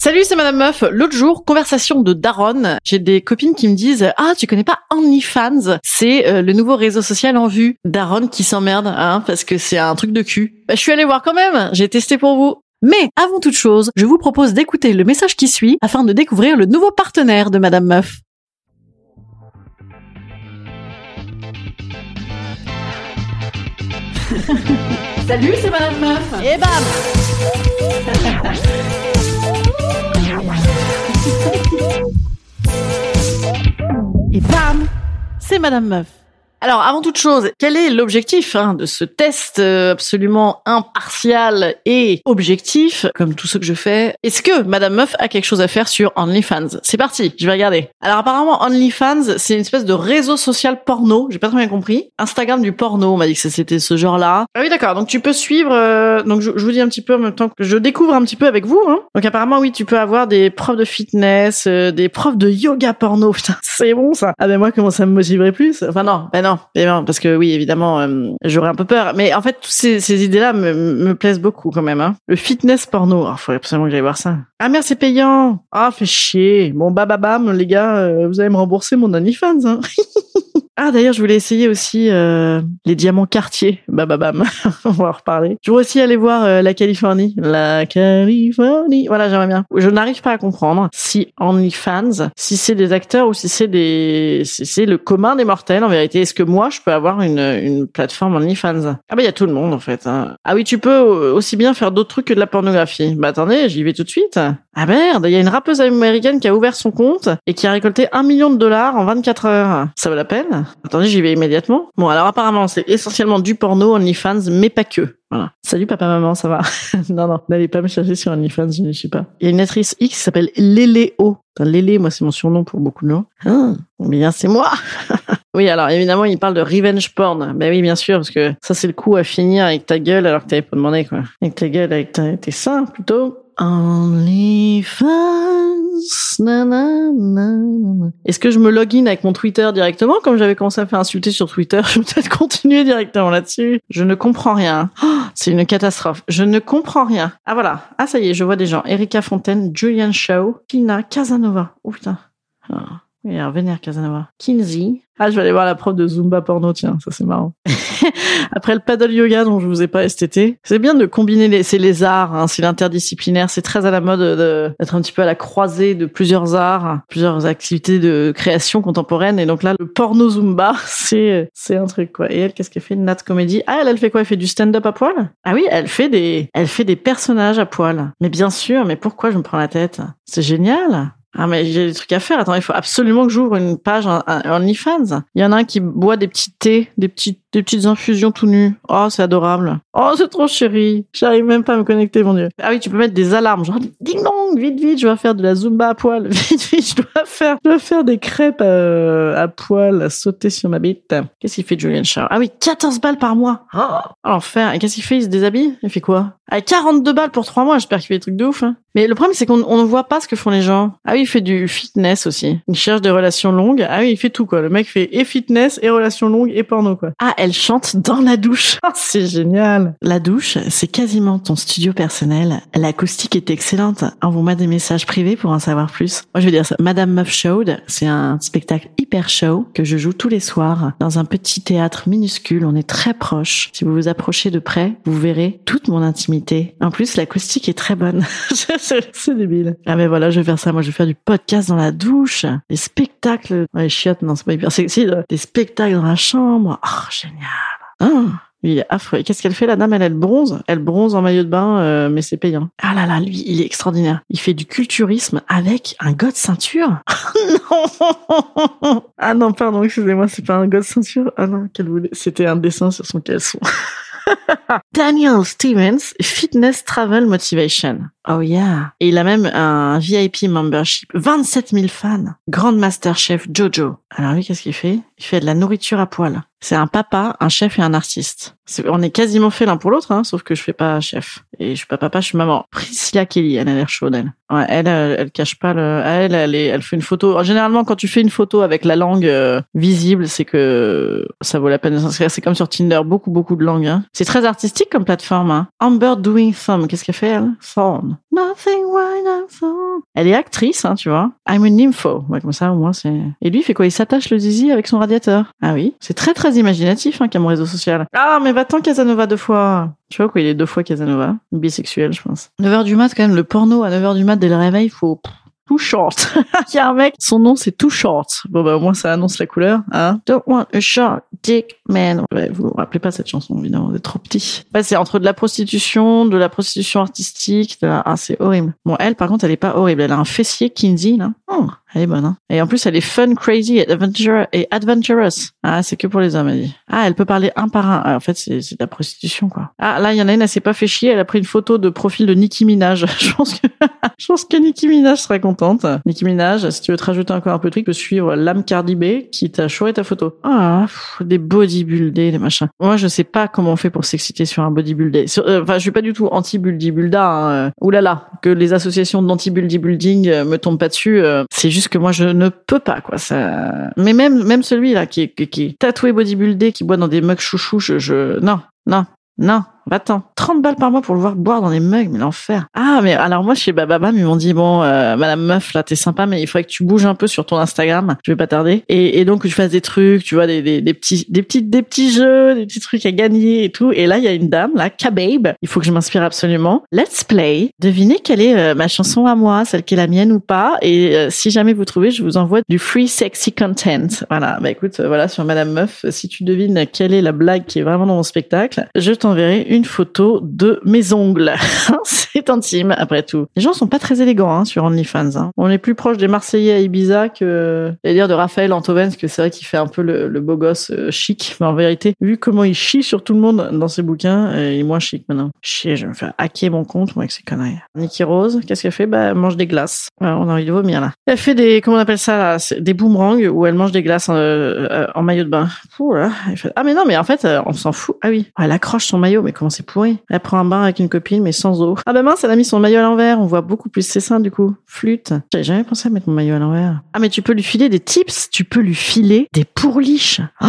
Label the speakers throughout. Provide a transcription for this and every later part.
Speaker 1: Salut, c'est Madame Meuf. L'autre jour, conversation de Daron. J'ai des copines qui me disent Ah, tu connais pas OnlyFans? C'est euh, le nouveau réseau social en vue. Daron qui s'emmerde, hein, parce que c'est un truc de cul. Bah, je suis allée voir quand même. J'ai testé pour vous. Mais avant toute chose, je vous propose d'écouter le message qui suit afin de découvrir le nouveau partenaire de Madame Meuf. Salut, c'est Madame Meuf. Et bam c'est Madame Meuf. Alors, avant toute chose, quel est l'objectif hein, de ce test euh, absolument impartial et objectif, comme tout ce que je fais? Est-ce que Madame Meuf a quelque chose à faire sur OnlyFans? C'est parti, je vais regarder. Alors apparemment, OnlyFans, c'est une espèce de réseau social porno. J'ai pas très bien compris. Instagram du porno, on m'a dit que c'était ce genre-là. Ah oui, d'accord. Donc tu peux suivre. euh, donc je, vous dis un petit peu en même temps que je découvre un petit peu avec vous. Hein. Donc apparemment, oui, tu peux avoir des profs de fitness, euh, des profs de yoga porno. Putain, c'est bon ça. Ah ben moi, comment ça me motiverait plus? Enfin ben non, ben non, parce que oui, évidemment, euh, j'aurais un peu peur. Mais en fait, toutes ces, idées-là me, me plaisent beaucoup quand même. Hein. Le fitness porno, il faudrait absolument que j'aille voir ça. Ah merde, c'est payant. Ah, fait chier. Bon, bah, bah, bam, les gars, euh, vous allez me rembourser mon OnlyFans. Hein. Ah d'ailleurs, je voulais essayer aussi euh, les diamants Cartier. Bah bah bam, on va en reparler. Je voudrais aussi aller voir euh, la Californie. La Californie. Voilà, j'aimerais bien. Je n'arrive pas à comprendre si OnlyFans, si c'est des acteurs ou si c'est des, si c'est le commun des mortels en vérité. Est-ce que moi je peux avoir une une plateforme OnlyFans? Ah bah il y a tout le monde en fait. hein. Ah oui, tu peux aussi bien faire d'autres trucs que de la pornographie. Bah attendez, j'y vais tout de suite. Ah merde, il y a une rappeuse américaine qui a ouvert son compte et qui a récolté un million de dollars en 24 heures. Ça vaut la peine? Attendez, j'y vais immédiatement. Bon, alors apparemment, c'est essentiellement du porno, OnlyFans, mais pas que. Voilà. Salut papa, maman, ça va? Non, non, n'allez pas me chercher sur OnlyFans, je ne suis pas. Il y a une actrice X qui s'appelle Léléo. Enfin, Lélé, moi, c'est mon surnom pour beaucoup de gens. Ah, bien, c'est moi Oui, alors évidemment, il parle de revenge porn. Ben oui, bien sûr, parce que ça, c'est le coup à finir avec ta gueule alors que t'avais pas demandé, quoi. Avec ta gueule, avec ta- tes seins, plutôt. OnlyFans. Est-ce que je me login avec mon Twitter directement comme j'avais commencé à faire insulter sur Twitter? Je vais peut-être continuer directement là-dessus. Je ne comprends rien. Oh, c'est une catastrophe. Je ne comprends rien. Ah voilà. Ah ça y est, je vois des gens. Erika Fontaine, Julian Shaw, Tina Casanova. Oh putain. Ah. Oui, alors vénère Casanova. Kinsey. Ah, je vais aller voir la prof de Zumba porno, tiens, ça c'est marrant. Après le paddle yoga dont je vous ai pas STT, c'est bien de combiner les, c'est les arts, hein, c'est l'interdisciplinaire, c'est très à la mode de- d'être un petit peu à la croisée de plusieurs arts, plusieurs activités de création contemporaine. Et donc là, le porno Zumba, c'est, c'est un truc, quoi. Et elle, qu'est-ce qu'elle fait? Nat Comedy. Ah, elle, elle fait quoi? Elle fait du stand-up à poil? Ah oui, elle fait des, elle fait des personnages à poil. Mais bien sûr, mais pourquoi je me prends la tête? C'est génial. Ah mais j'ai des trucs à faire. Attends, il faut absolument que j'ouvre une page en OnlyFans. Il y en a un qui boit des petits thés, des petits des petites infusions tout nus. Oh, c'est adorable. Oh, c'est trop chéri. J'arrive même pas à me connecter, mon dieu. Ah oui, tu peux mettre des alarmes, genre ding dong, vite vite, je dois faire de la zumba à poil. Vite vite, je dois faire, je dois faire des crêpes euh, à poil, à sauter sur ma bite. Qu'est-ce qu'il fait Julian Shaw Ah oui, 14 balles par mois. Oh, l'enfer. Et qu'est-ce qu'il fait? Il se déshabille? Il fait quoi? Ah, 42 balles pour 3 mois. J'espère qu'il fait des trucs de ouf. hein. Mais le problème, c'est qu'on on ne voit pas ce que font les gens. Ah oui, il fait du fitness aussi. Il cherche des relations longues. Ah oui, il fait tout, quoi. Le mec fait et fitness, et relations longues, et porno, quoi. Ah, elle chante dans la douche. Oh, c'est génial. La douche, c'est quasiment ton studio personnel. L'acoustique est excellente. Envoie-moi des messages privés pour en savoir plus. Moi, je veux dire ça. Madame Muff Showed, c'est un spectacle hyper show que je joue tous les soirs dans un petit théâtre minuscule. On est très proche. Si vous vous approchez de près, vous verrez toute mon intimité. En plus, l'acoustique est très bonne. c'est débile. Ah mais voilà, je vais faire ça. Moi, je vais faire du podcast dans la douche, des spectacles. Ouais, chiottes, non, c'est pas hyper sexy. Des spectacles dans la chambre. Oh, génial. Ah. Il est affreux. Qu'est-ce qu'elle fait la dame? Elle, elle bronze. Elle bronze en maillot de bain, euh, mais c'est payant. Ah là là, lui, il est extraordinaire. Il fait du culturisme avec un god ceinture. non Ah non, pardon, excusez-moi, c'est pas un god ceinture. Ah non, quel voulait. C'était un dessin sur son caleçon. Daniel Stevens, Fitness Travel Motivation. Oh yeah. Et il a même un VIP membership. 27 000 fans. Grand Master Chef Jojo. Alors lui, qu'est-ce qu'il fait? Il fait de la nourriture à poil. C'est un papa, un chef et un artiste. on est quasiment fait l'un pour l'autre, hein, sauf que je fais pas chef. Et je suis pas papa, je suis maman. Priscilla Kelly, elle a l'air chaude, elle. Ouais, elle, elle, cache pas le, elle, elle, elle fait une photo. Généralement, quand tu fais une photo avec la langue euh, visible, c'est que ça vaut la peine de s'inscrire. C'est comme sur Tinder, beaucoup, beaucoup de langues. Hein. C'est très artistique comme plateforme. Hein. Amber Doing Thumb, qu'est-ce qu'elle fait, elle? Thorn. Nothing Elle est actrice, hein, tu vois. I'm a nympho. Ouais, comme ça, au moins, c'est... Et lui, il fait quoi? Il s'attache le zizi avec son radiateur. Ah oui? C'est très, très imaginatif, hein, qu'à mon réseau social. Ah, mais va-t'en Casanova deux fois. Tu vois quoi, il est deux fois Casanova? Bisexuel, je pense. 9h du mat, quand même, le porno à 9h du mat dès le réveil, il faut... Too Short. il y a un mec, son nom c'est Too Short. Bon bah au moins ça annonce la couleur. Hein. Don't want a short dick man. Ouais, vous vous rappelez pas cette chanson évidemment, vous êtes trop petit. C'est entre de la prostitution, de la prostitution artistique, de la... ah c'est horrible. Bon elle par contre elle est pas horrible, elle a un fessier Kinsey là. Oh, elle est bonne. Hein. Et en plus elle est fun, crazy, adventure et adventurous. Ah c'est que pour les hommes elle dit. Ah elle peut parler un par un. Ah, en fait c'est de la prostitution quoi. Ah là il y en a une elle s'est pas fait chier, elle a pris une photo de profil de Nicki Minaj. je pense que je pense que Nicki Minaj serait contente. Nicki Minaj, si tu veux te rajouter encore un peu de truc, tu peux suivre l'âme Cardi B qui t'a choisi ta photo. Ah, des bodybuildés, des machins. Moi, je sais pas comment on fait pour s'exciter sur un bodybuildé. Euh, enfin, je suis pas du tout anti-bodybuilda. Hein. Oulala, que les associations d'anti-bodybuilding euh, me tombent pas dessus. Euh, c'est juste que moi, je ne peux pas, quoi. Ça... Mais même, même celui-là qui est, qui tatoué bodybuildé, qui boit dans des mugs chouchous, je, je... non, non, non, attends, 30 balles par mois pour le voir boire dans des mugs, mais l'enfer. Ah, mais alors moi, chez Bababam, ils m'ont dit, bon, euh, madame meuf, là, t'es sympa, mais il faudrait que tu bouges un peu sur ton Instagram. Je vais pas tarder. Et, donc, que tu fasses des trucs, tu vois, des, petits, des petits, des petits jeux, des petits trucs à gagner et tout. Et là, il y a une dame, là, Kababe. Il faut que je m'inspire absolument. Let's play. Devinez quelle est euh, ma chanson à moi, celle qui est la mienne ou pas. Et euh, si jamais vous trouvez, je vous envoie du free sexy content. Voilà. Bah écoute, voilà, sur madame meuf, si tu devines quelle est la blague qui est vraiment dans mon spectacle, je t'enverrai une photo de mes ongles. c'est intime, après tout. Les gens sont pas très élégants hein, sur OnlyFans. Hein. On est plus proche des Marseillais à Ibiza que, à dire de Raphaël Antoven, que c'est vrai qu'il fait un peu le, beau gosse euh, chic. Mais en vérité, vu comment il chie sur tout le monde dans ses bouquins, euh, il est moins chic maintenant. Chier, je vais me faire hacker mon compte, moi, avec ces conneries. Nicky Rose, qu'est-ce qu'elle fait? Bah, elle mange des glaces. on a envie de vomir, là. Elle fait des, comment on appelle ça, là? Des boomerangs où elle mange des glaces euh, en maillot de bain. Ah, mais non, mais en fait, on s'en fout. Ah oui. elle accroche son maillot, mais comment c'est pourri? Elle prend un bain avec une copine, mais sans eau. Ah bah elle a mis son maillot à l'envers. On voit beaucoup plus ses seins, du coup. Flûte. J'avais jamais pensé à mettre mon maillot à l'envers. Ah, mais tu peux lui filer des tips. Tu peux lui filer des pourliches. Oh,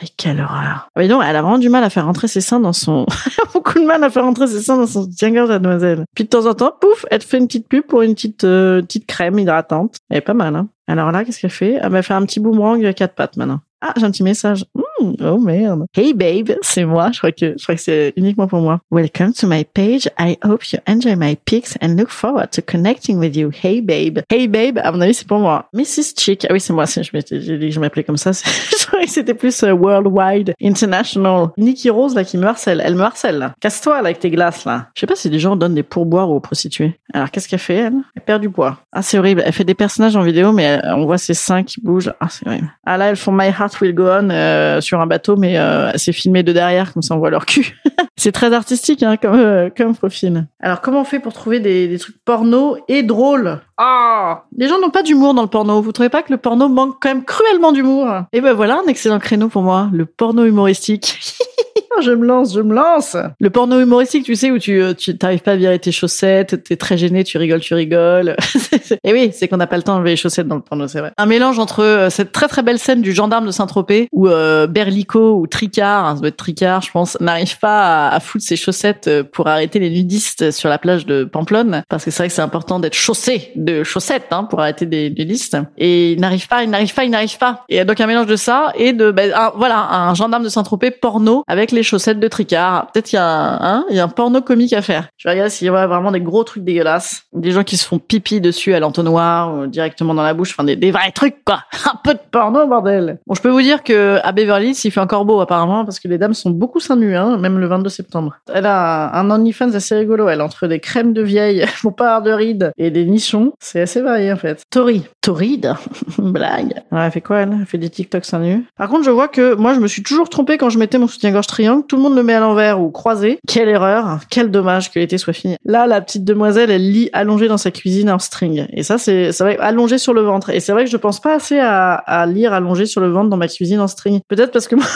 Speaker 1: mais quelle horreur. Mais non, elle a vraiment du mal à faire rentrer ses seins dans son... beaucoup de mal à faire rentrer ses seins dans son tien la demoiselle. Puis de temps en temps, pouf, elle te fait une petite pub pour une petite, euh, petite crème hydratante. Elle est pas mal, hein. Alors là, qu'est-ce qu'elle fait? Elle va faire un petit boomerang à quatre pattes maintenant. Ah, j'ai un petit message. Hmm, oh merde. Hey babe, c'est moi. Je crois que je crois que c'est uniquement pour moi. Welcome to my page. I hope you enjoy my pics and look forward to connecting with you. Hey babe. Hey babe, à mon avis c'est pour moi. Mrs. Chick. Ah oui, c'est moi. Je que je m'appelais comme ça. je que c'était plus euh, worldwide, international. Nikki Rose là qui me harcèle. Elle me harcèle là. Casse-toi là avec tes glaces là. Je sais pas si des gens donnent des pourboires aux prostituées. Alors qu'est-ce qu'elle fait elle? Elle perd du poids. Ah c'est horrible. Elle fait des personnages en vidéo mais on voit ses seins qui bougent. Ah c'est horrible. Ah là elles font My Heart Will Go On. Euh, sur un bateau, mais euh, c'est filmé de derrière, comme ça on voit leur cul. c'est très artistique hein, comme, euh, comme profil. Alors comment on fait pour trouver des, des trucs porno et drôles? Ah Les gens n'ont pas d'humour dans le porno. Vous trouvez pas que le porno manque quand même cruellement d'humour? Et ben voilà un excellent créneau pour moi, le porno humoristique. je me lance, je me lance. Le porno humoristique, tu sais, où tu euh, tu t'arrives pas à virer tes chaussettes, t'es très gêné, tu rigoles, tu rigoles. Et oui, c'est qu'on n'a pas le temps d'enlever les chaussettes dans le porno, c'est vrai. Un mélange entre euh, cette très très belle scène du gendarme de Saint-Tropez où euh, Berlico ou Tricard, hein, ça doit être Tricard, je pense, n'arrive pas à, à, foutre ses chaussettes euh, pour arrêter les nudistes sur la plage de Pamplonne, parce que c'est vrai que c'est important d'être chaussé de chaussettes hein, pour arrêter des nudistes. Et il n'arrive pas, il n'arrive pas, il n'arrive pas. Et donc un mélange de ça et de ben, voilà un gendarme de Saint-Tropez porno avec les chaussettes de Tricard. Peut-être il y a un, hein, y a un porno comique à faire. Je vais regarder s'il y a vraiment des gros trucs dégueulasses, des gens qui se font pipi dessus à l'entonnoir ou directement dans la bouche, enfin des, vrais trucs quoi. Un peu de porno bordel. Bon, je peux vous dire que à Beverly Hills, il fait encore beau apparemment parce que les dames sont beaucoup seins nus, hein, même le 22 septembre. Elle a un OnlyFans assez rigolo, elle entre des crèmes de vieille, mon pas de rides et des nichons. C'est assez varié en fait. Tori, Toride, blague. Elle fait quoi elle? Elle fait des TikTok seins nus. Par contre, je vois que moi, je me suis toujours trompée quand je mettais mon soutien-gorge triangle. Tout le monde le met à l'envers ou croisé. Quelle erreur. Quel dommage que l'été soit fini. Là, la petite demoiselle, elle lit allongée dans sa cuisine en string. Et ça, c'est, ça va allongée sur le ventre. Et c'est vrai que je pense pas assez à, à lire allongée sur le ventre dans ma cuisine en string. Peut-être parce que moi,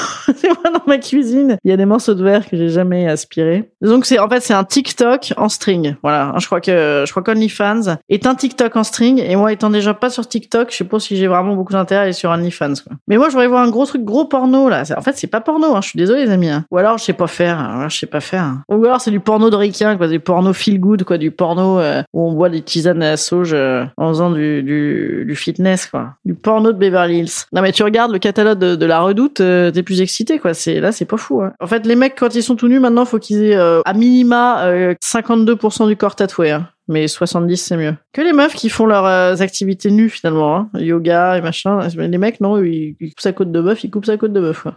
Speaker 1: dans ma cuisine, il y a des morceaux de verre que j'ai jamais aspirés. Donc c'est, en fait, c'est un TikTok en string. Voilà. Je crois que, je crois qu'OnlyFans est un TikTok en string. Et moi, étant déjà pas sur TikTok, je sais pas si j'ai vraiment beaucoup d'intérêt à aller sur OnlyFans, quoi. Mais moi, je voudrais voir un gros truc, gros porno, là. En fait, c'est pas porno, hein. Je suis désolé, les amis. Hein. Ou alors, je sais pas faire. Hein. Je sais pas faire. Ou alors, c'est du porno de ricain, quoi. Du porno feel good, quoi. Du porno euh, où on boit des tisanes à la sauge euh, en faisant du, du, du, fitness, quoi. Du porno de Beverly Hills. Non, mais tu regardes le catalogue de, la redoute, euh, t'es plus excité, quoi. C'est, là, c'est pas fou, hein. En fait, les mecs, quand ils sont tout nus, maintenant, faut qu'ils aient, à minima, 52% du corps tatoué, hein mais 70 c'est mieux. Que les meufs qui font leurs activités nues finalement, hein. yoga et machin. Les mecs non, ils, ils coupent sa côte de bœuf, ils coupent sa côte de bœuf. Quoi.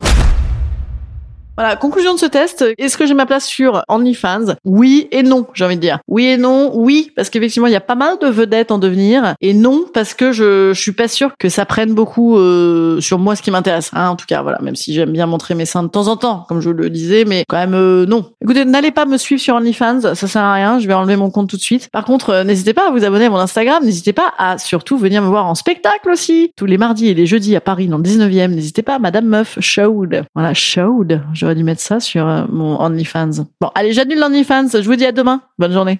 Speaker 1: Voilà, conclusion de ce test. Est-ce que j'ai ma place sur OnlyFans? Oui et non, j'ai envie de dire. Oui et non, oui, parce qu'effectivement, il y a pas mal de vedettes en devenir. Et non, parce que je, je suis pas sûre que ça prenne beaucoup euh, sur moi ce qui m'intéresse. Hein, en tout cas, voilà, même si j'aime bien montrer mes seins de temps en temps, comme je le disais, mais quand même, euh, non. Écoutez, n'allez pas me suivre sur OnlyFans, ça sert à rien, je vais enlever mon compte tout de suite. Par contre, euh, n'hésitez pas à vous abonner à mon Instagram, n'hésitez pas à surtout venir me voir en spectacle aussi. Tous les mardis et les jeudis à Paris, dans le 19e, n'hésitez pas, Madame Meuf, Showed. Voilà, Showed. J'aurais dû mettre ça sur euh, mon OnlyFans. Bon, allez, j'annule l'OnlyFans. Je vous dis à demain. Bonne journée.